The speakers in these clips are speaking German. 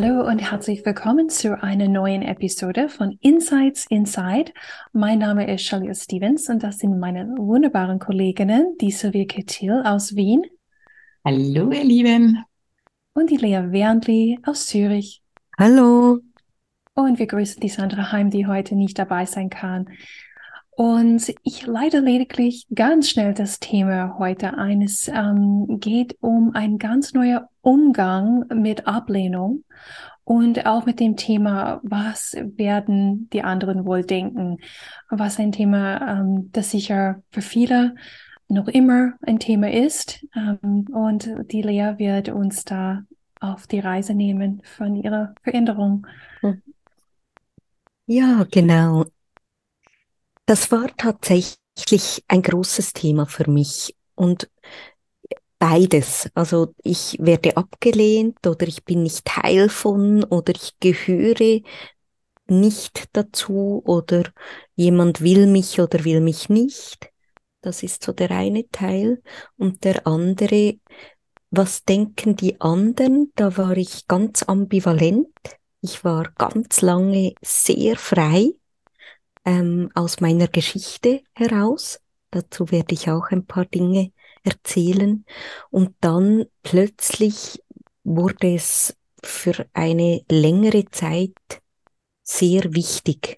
Hallo und herzlich willkommen zu einer neuen Episode von Insights Inside. Mein Name ist Shalia Stevens und das sind meine wunderbaren Kolleginnen, die Sylvia Kettil aus Wien. Hallo, ihr Lieben. Und die Lea Wernli aus Zürich. Hallo. Und wir grüßen die Sandra Heim, die heute nicht dabei sein kann. Und ich leite lediglich ganz schnell das Thema heute ein. Es ähm, geht um ein ganz neuer Umgang mit Ablehnung und auch mit dem Thema, was werden die anderen wohl denken? Was ein Thema, ähm, das sicher für viele noch immer ein Thema ist. Ähm, und die Lea wird uns da auf die Reise nehmen von ihrer Veränderung. Ja, genau. Das war tatsächlich ein großes Thema für mich und beides. Also ich werde abgelehnt oder ich bin nicht Teil von oder ich gehöre nicht dazu oder jemand will mich oder will mich nicht. Das ist so der eine Teil. Und der andere, was denken die anderen? Da war ich ganz ambivalent. Ich war ganz lange sehr frei ähm, aus meiner Geschichte heraus. Dazu werde ich auch ein paar Dinge erzählen. Und dann plötzlich wurde es für eine längere Zeit sehr wichtig.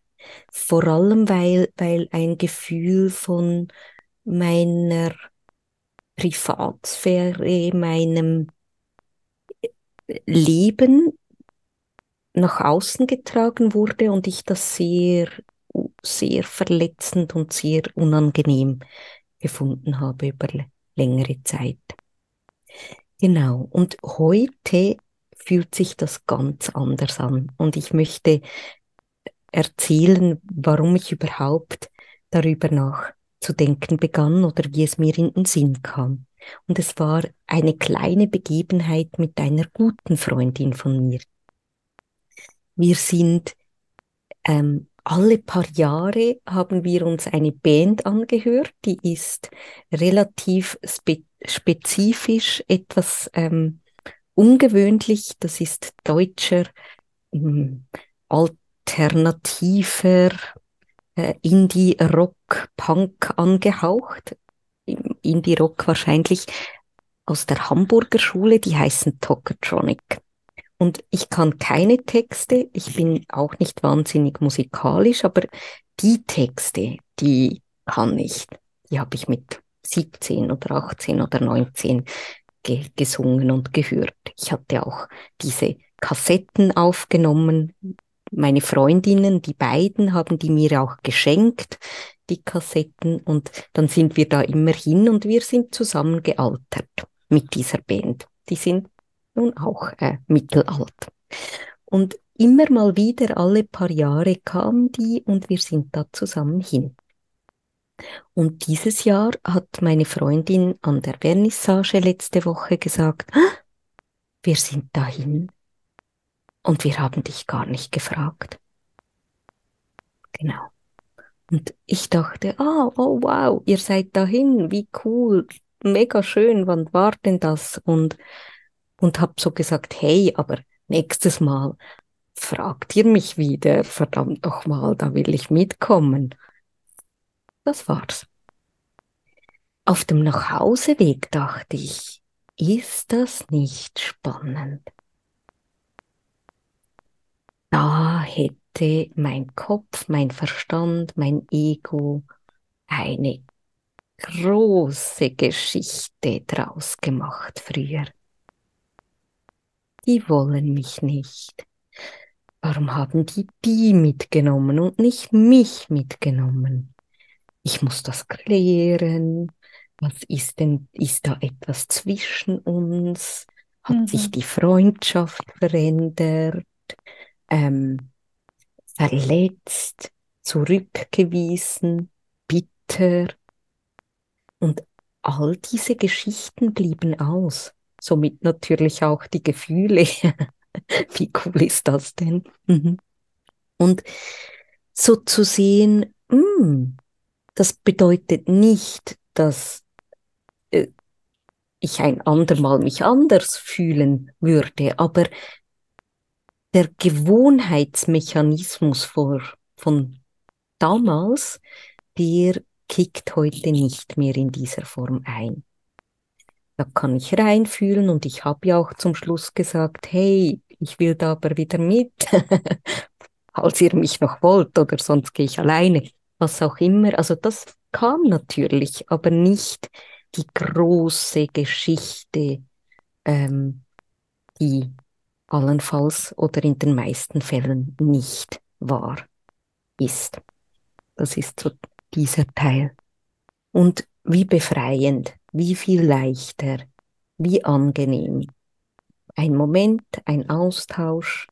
Vor allem, weil, weil ein Gefühl von meiner Privatsphäre, meinem Leben nach außen getragen wurde und ich das sehr sehr verletzend und sehr unangenehm gefunden habe über längere Zeit. Genau, und heute fühlt sich das ganz anders an. Und ich möchte erzählen, warum ich überhaupt darüber nachzudenken begann oder wie es mir in den Sinn kam. Und es war eine kleine Begebenheit mit einer guten Freundin von mir. Wir sind ähm, alle paar Jahre haben wir uns eine Band angehört, die ist relativ spe spezifisch, etwas ähm, ungewöhnlich. Das ist deutscher, ähm, alternativer äh, Indie-Rock, Punk angehaucht. Indie-Rock wahrscheinlich aus der Hamburger Schule, die heißen Tokatronic. Und ich kann keine Texte, ich bin auch nicht wahnsinnig musikalisch, aber die Texte, die kann ich. Die habe ich mit 17 oder 18 oder 19 ge gesungen und gehört. Ich hatte auch diese Kassetten aufgenommen. Meine Freundinnen, die beiden, haben die mir auch geschenkt, die Kassetten. Und dann sind wir da immer hin und wir sind zusammen gealtert mit dieser Band. Die sind nun auch äh, mittelalt. Und immer mal wieder, alle paar Jahre kamen die und wir sind da zusammen hin. Und dieses Jahr hat meine Freundin an der Vernissage letzte Woche gesagt, ah, wir sind dahin und wir haben dich gar nicht gefragt. Genau. Und ich dachte, ah, oh wow, ihr seid dahin, wie cool, mega schön, wann war denn das? Und und habe so gesagt, hey, aber nächstes Mal fragt ihr mich wieder, verdammt noch mal, da will ich mitkommen. Das war's. Auf dem Nachhauseweg dachte ich, ist das nicht spannend? Da hätte mein Kopf, mein Verstand, mein Ego eine große Geschichte draus gemacht früher die wollen mich nicht. Warum haben die die mitgenommen und nicht mich mitgenommen? Ich muss das klären. Was ist denn, ist da etwas zwischen uns? Hat mhm. sich die Freundschaft verändert, ähm, verletzt, zurückgewiesen, bitter? Und all diese Geschichten blieben aus. Somit natürlich auch die Gefühle. Wie cool ist das denn? Mhm. Und so zu sehen, mh, hm, das bedeutet nicht, dass äh, ich ein andermal mich anders fühlen würde, aber der Gewohnheitsmechanismus vor, von damals, der kickt heute nicht mehr in dieser Form ein. Da kann ich reinfühlen und ich habe ja auch zum Schluss gesagt, hey, ich will da aber wieder mit, falls ihr mich noch wollt oder sonst gehe ich alleine, was auch immer. Also das kam natürlich, aber nicht die große Geschichte, ähm, die allenfalls oder in den meisten Fällen nicht wahr ist. Das ist so dieser Teil. Und wie befreiend, wie viel leichter, wie angenehm. Ein Moment, ein Austausch,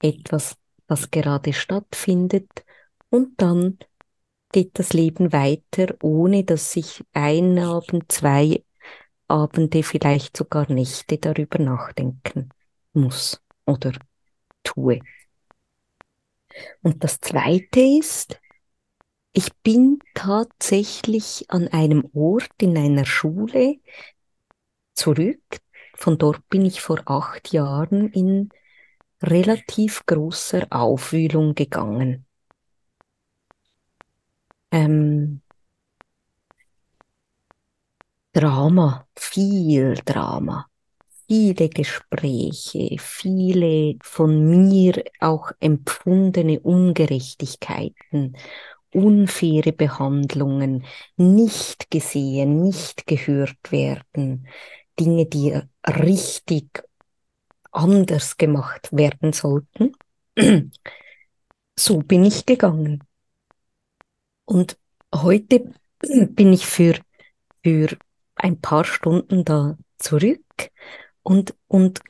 etwas, was gerade stattfindet und dann geht das Leben weiter, ohne dass ich ein Abend, zwei Abende, vielleicht sogar Nächte darüber nachdenken muss oder tue. Und das Zweite ist, ich bin tatsächlich an einem Ort in einer Schule zurück. Von dort bin ich vor acht Jahren in relativ großer Aufwühlung gegangen. Ähm, Drama, viel Drama, viele Gespräche, viele von mir auch empfundene Ungerechtigkeiten unfaire Behandlungen, nicht gesehen, nicht gehört werden, Dinge, die richtig anders gemacht werden sollten. So bin ich gegangen. Und heute bin ich für, für ein paar Stunden da zurück und, und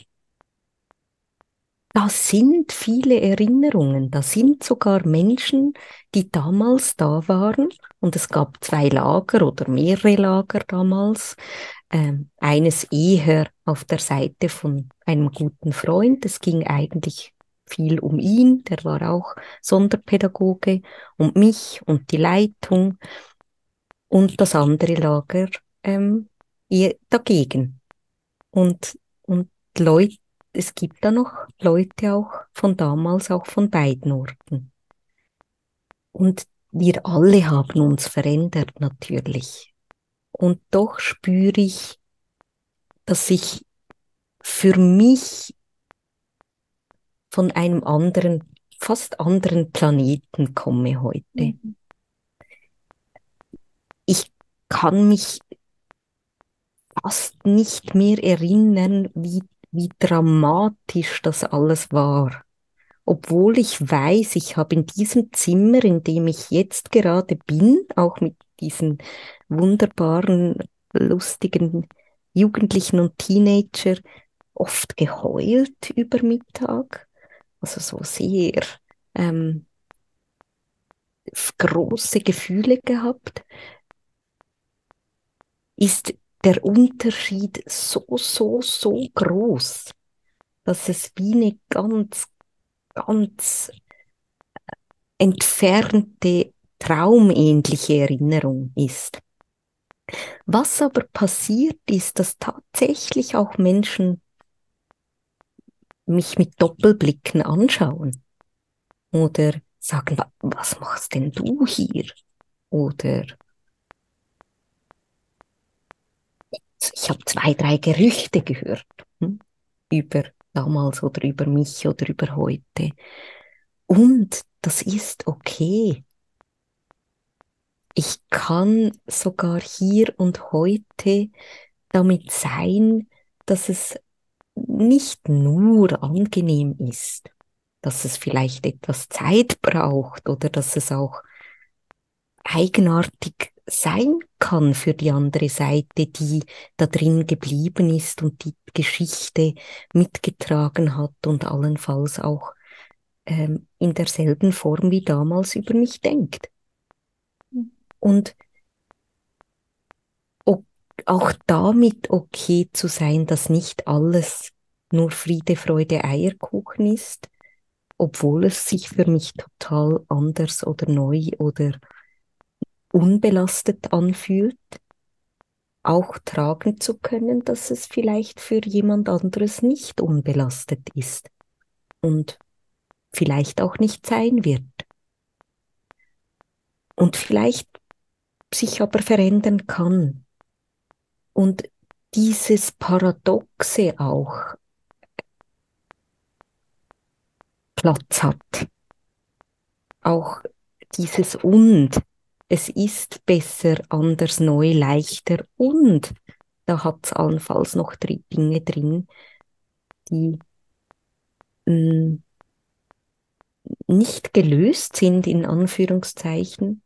da sind viele Erinnerungen, da sind sogar Menschen, die damals da waren und es gab zwei Lager oder mehrere Lager damals. Ähm, eines eher auf der Seite von einem guten Freund. Es ging eigentlich viel um ihn, der war auch Sonderpädagoge, und mich und die Leitung und das andere Lager ähm, dagegen. Und, und Leute, es gibt da noch Leute auch von damals, auch von beiden Orten. Und wir alle haben uns verändert natürlich. Und doch spüre ich, dass ich für mich von einem anderen, fast anderen Planeten komme heute. Mhm. Ich kann mich fast nicht mehr erinnern, wie, wie dramatisch das alles war obwohl ich weiß, ich habe in diesem Zimmer, in dem ich jetzt gerade bin, auch mit diesen wunderbaren, lustigen Jugendlichen und Teenager, oft geheult über Mittag. Also so sehr ähm, große Gefühle gehabt. Ist der Unterschied so, so, so groß, dass es wie eine ganz ganz entfernte, traumähnliche Erinnerung ist. Was aber passiert ist, dass tatsächlich auch Menschen mich mit Doppelblicken anschauen oder sagen, was machst denn du hier? Oder ich habe zwei, drei Gerüchte gehört hm, über damals oder über mich oder über heute. Und das ist okay. Ich kann sogar hier und heute damit sein, dass es nicht nur angenehm ist, dass es vielleicht etwas Zeit braucht oder dass es auch eigenartig sein kann für die andere Seite, die da drin geblieben ist und die Geschichte mitgetragen hat und allenfalls auch ähm, in derselben Form wie damals über mich denkt. Und auch damit okay zu sein, dass nicht alles nur Friede, Freude, Eierkuchen ist, obwohl es sich für mich total anders oder neu oder unbelastet anfühlt, auch tragen zu können, dass es vielleicht für jemand anderes nicht unbelastet ist und vielleicht auch nicht sein wird. Und vielleicht sich aber verändern kann. Und dieses Paradoxe auch Platz hat. Auch dieses und, es ist besser, anders, neu, leichter und da hat es allenfalls noch Dinge drin, die mh, mm, nicht gelöst sind, in Anführungszeichen.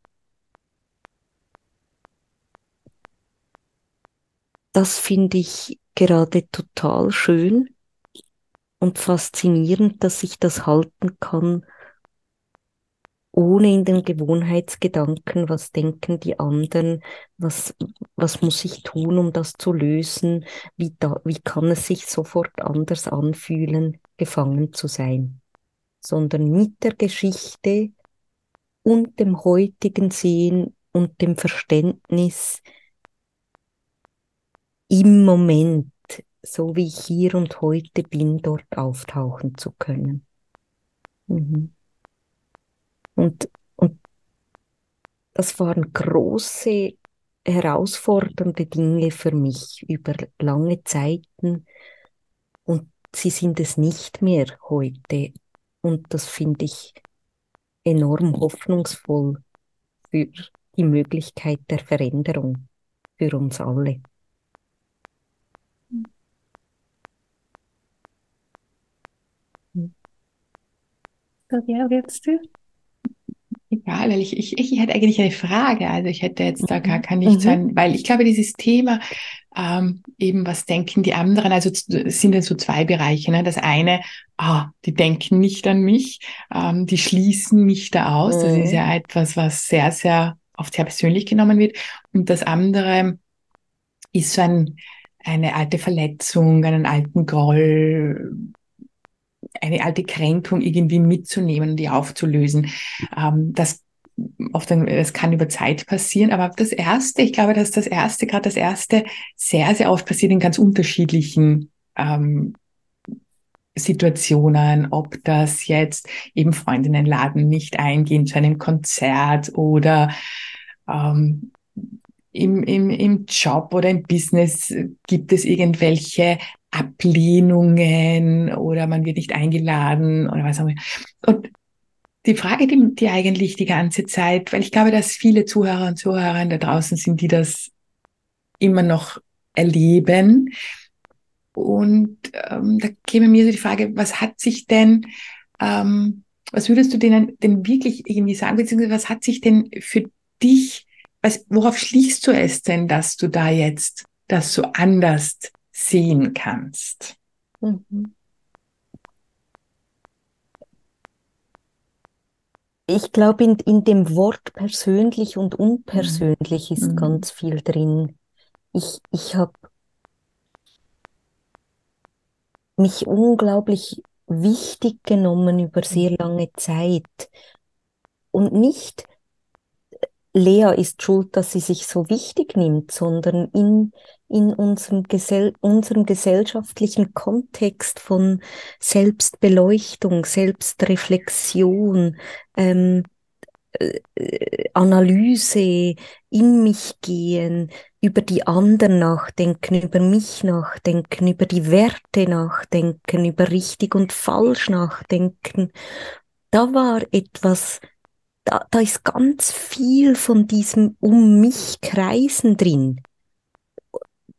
Das finde ich gerade total schön und faszinierend, dass ich das halten kann, ohne in den Gewohnheitsgedanken, was denken die anderen, was, was muss ich tun, um das zu lösen, wie, da, wie kann es sich sofort anders anfühlen, gefangen zu sein, sondern mit der Geschichte und dem heutigen Sehen und dem Verständnis im Moment so wie ich hier und heute bin, dort auftauchen zu können. Mhm. Und, und das waren große, herausfordernde Dinge für mich über lange Zeiten und sie sind es nicht mehr heute. Und das finde ich enorm hoffnungsvoll für die Möglichkeit der Veränderung für uns alle. Ja, willst du? Egal, weil ich, ich, ich hätte eigentlich eine Frage. Also ich hätte jetzt da gar, gar nichts mhm. an, weil ich glaube, dieses Thema, ähm, eben was denken die anderen, also es sind ja so zwei Bereiche. Ne? Das eine, ah, die denken nicht an mich, ähm, die schließen mich da aus. Mhm. Das ist ja mhm. etwas, was sehr, sehr oft sehr persönlich genommen wird. Und das andere ist so ein, eine alte Verletzung, einen alten Groll, eine alte Kränkung irgendwie mitzunehmen und die aufzulösen. Ähm, das oft, das kann über Zeit passieren, aber das erste, ich glaube, dass das erste, gerade das erste, sehr, sehr oft passiert in ganz unterschiedlichen ähm, Situationen, ob das jetzt eben Freundinnen laden, nicht eingehen zu einem Konzert oder ähm, im, im, im Job oder im Business gibt es irgendwelche Ablehnungen oder man wird nicht eingeladen oder was auch immer. Und die Frage, die, die eigentlich die ganze Zeit, weil ich glaube, dass viele Zuhörer und Zuhörer da draußen sind, die das immer noch erleben. Und ähm, da käme mir so die Frage, was hat sich denn, ähm, was würdest du denen denn wirklich irgendwie sagen, beziehungsweise was hat sich denn für dich, was, worauf schließt du es denn, dass du da jetzt das so anders sehen kannst. Mhm. Ich glaube, in, in dem Wort persönlich und unpersönlich mhm. ist mhm. ganz viel drin. Ich, ich habe mich unglaublich wichtig genommen über sehr mhm. lange Zeit und nicht Lea ist schuld, dass sie sich so wichtig nimmt, sondern in, in unserem, Gesell unserem gesellschaftlichen Kontext von Selbstbeleuchtung, Selbstreflexion, ähm, äh, Analyse, in mich gehen, über die anderen nachdenken, über mich nachdenken, über die Werte nachdenken, über richtig und falsch nachdenken. Da war etwas, da, da ist ganz viel von diesem um mich kreisen drin.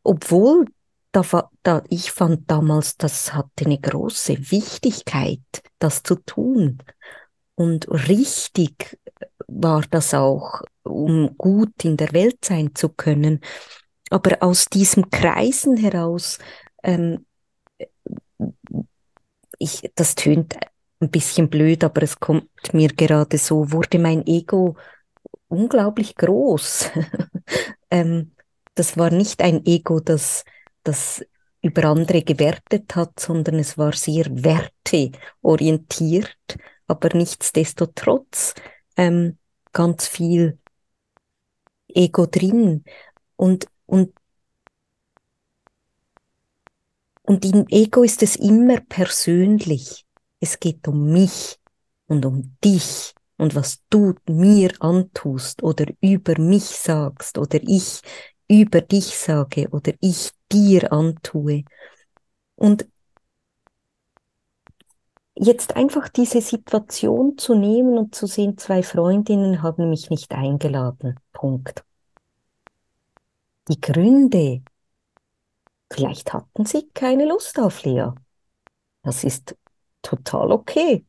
Obwohl, da, da, ich fand damals, das hatte eine große Wichtigkeit, das zu tun. und richtig war das auch, um gut in der Welt sein zu können. Aber aus diesem Kreisen heraus, ähm, ich, das tönt ein bisschen blöd, aber es kommt mir gerade so, wurde mein Ego unglaublich groß. ähm, das war nicht ein Ego, das, das über andere gewertet hat, sondern es war sehr werteorientiert, aber nichtsdestotrotz ähm, ganz viel Ego drin. Und, und, und im Ego ist es immer persönlich. Es geht um mich und um dich und was du mir antust oder über mich sagst oder ich über dich sage oder ich dir antue. Und jetzt einfach diese Situation zu nehmen und zu sehen, zwei Freundinnen haben mich nicht eingeladen. Punkt. Die Gründe, vielleicht hatten sie keine Lust auf Lea. Das ist total okay.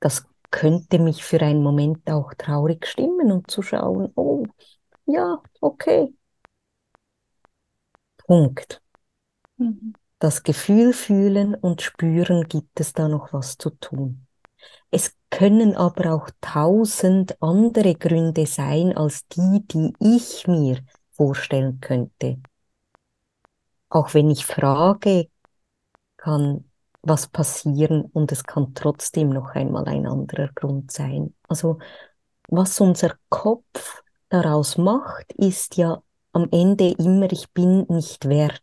Das könnte mich für einen Moment auch traurig stimmen und zu schauen, oh, ja, okay. Punkt. Mhm. Das Gefühl fühlen und spüren, gibt es da noch was zu tun. Es können aber auch tausend andere Gründe sein als die, die ich mir vorstellen könnte. Auch wenn ich frage, kann was passieren und es kann trotzdem noch einmal ein anderer Grund sein. Also was unser Kopf daraus macht, ist ja am Ende immer, ich bin nicht wert.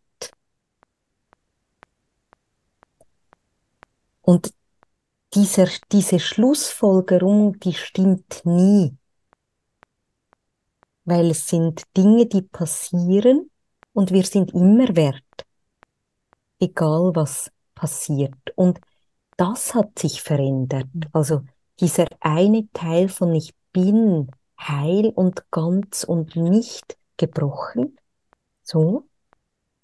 Und dieser, diese Schlussfolgerung, die stimmt nie. Weil es sind Dinge, die passieren und wir sind immer wert. Egal was passiert. Und das hat sich verändert. Also dieser eine Teil von ich bin heil und ganz und nicht gebrochen. So.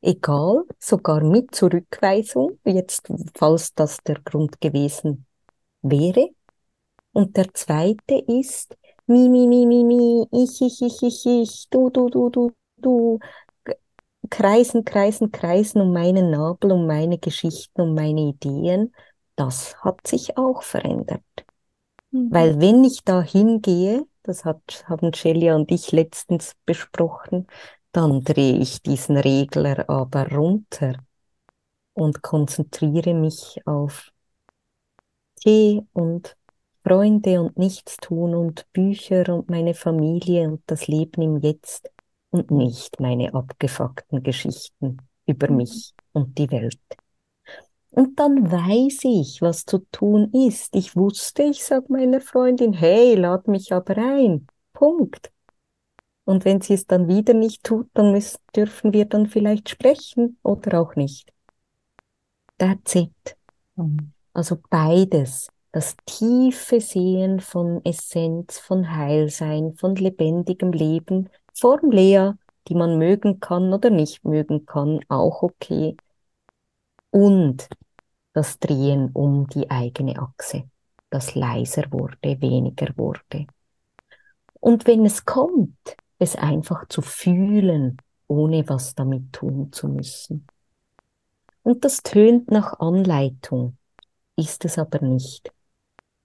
Egal, sogar mit Zurückweisung, jetzt, falls das der Grund gewesen wäre. Und der zweite ist, mi, mi, mi, mi, mi, ich, ich, ich, ich, ich, du, du, du, du, du, kreisen, kreisen, kreisen um meinen Nabel, um meine Geschichten, um meine Ideen, das hat sich auch verändert. Mhm. Weil wenn ich da hingehe, das hat, haben Celia und ich letztens besprochen, dann drehe ich diesen Regler aber runter und konzentriere mich auf Tee und Freunde und Nichtstun und Bücher und meine Familie und das Leben im Jetzt und nicht meine abgefuckten Geschichten über mhm. mich und die Welt. Und dann weiß ich, was zu tun ist. Ich wusste, ich sag meiner Freundin, hey, lad mich aber ein. Punkt. Und wenn sie es dann wieder nicht tut, dann müssen, dürfen wir dann vielleicht sprechen oder auch nicht. That's it. Also beides. Das tiefe Sehen von Essenz, von Heilsein, von lebendigem Leben Form Lea, die man mögen kann oder nicht mögen kann, auch okay. Und das Drehen um die eigene Achse, das leiser wurde, weniger wurde. Und wenn es kommt, es einfach zu fühlen, ohne was damit tun zu müssen. Und das tönt nach Anleitung, ist es aber nicht.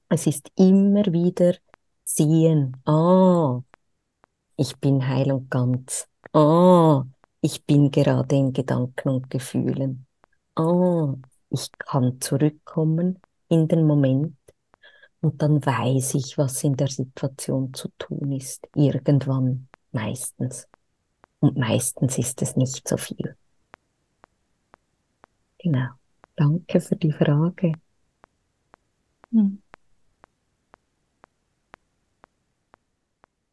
Es ist immer wieder sehen, ah, ich bin heil und ganz. Ah, ich bin gerade in Gedanken und Gefühlen. Ah, ich kann zurückkommen in den Moment und dann weiß ich, was in der Situation zu tun ist. Irgendwann, meistens. Und meistens ist es nicht so viel. Genau. Danke für die Frage. Hm.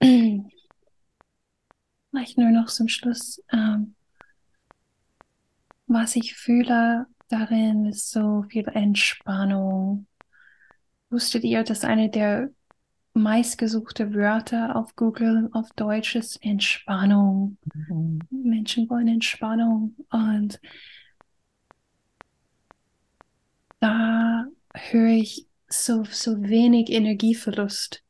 Vielleicht nur noch zum Schluss. Ähm, was ich fühle darin ist so viel Entspannung. Wusstet ihr, dass eine der meistgesuchte Wörter auf Google auf Deutsch ist Entspannung? Mhm. Menschen wollen Entspannung und da höre ich so, so wenig Energieverlust.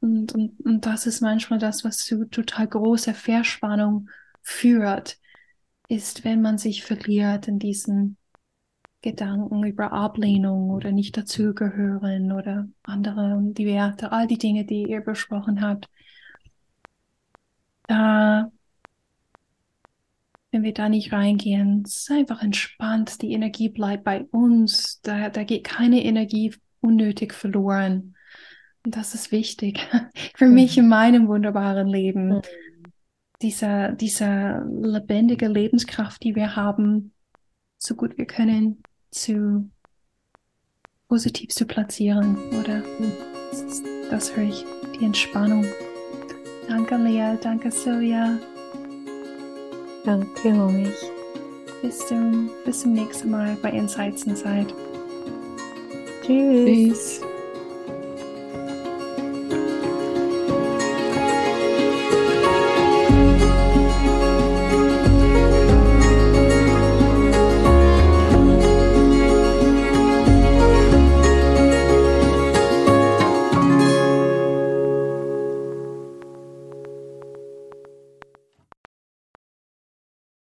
Und, und, und das ist manchmal das, was zu total großer Verspannung führt, ist, wenn man sich verliert in diesen Gedanken über Ablehnung oder nicht dazugehören oder andere, die Werte, all die Dinge, die ihr besprochen habt. Da, wenn wir da nicht reingehen, ist einfach entspannt, die Energie bleibt bei uns, da, da geht keine Energie unnötig verloren. Und das ist wichtig für mich in meinem wunderbaren Leben. Dieser, dieser lebendige Lebenskraft, die wir haben, so gut wir können, zu positiv zu platzieren, oder? Das, das höre ich, die Entspannung. Danke, Lea. Danke, Silvia. Danke euch. Bis zum, bis zum nächsten Mal bei Insights Inside. Tschüss. Tschüss.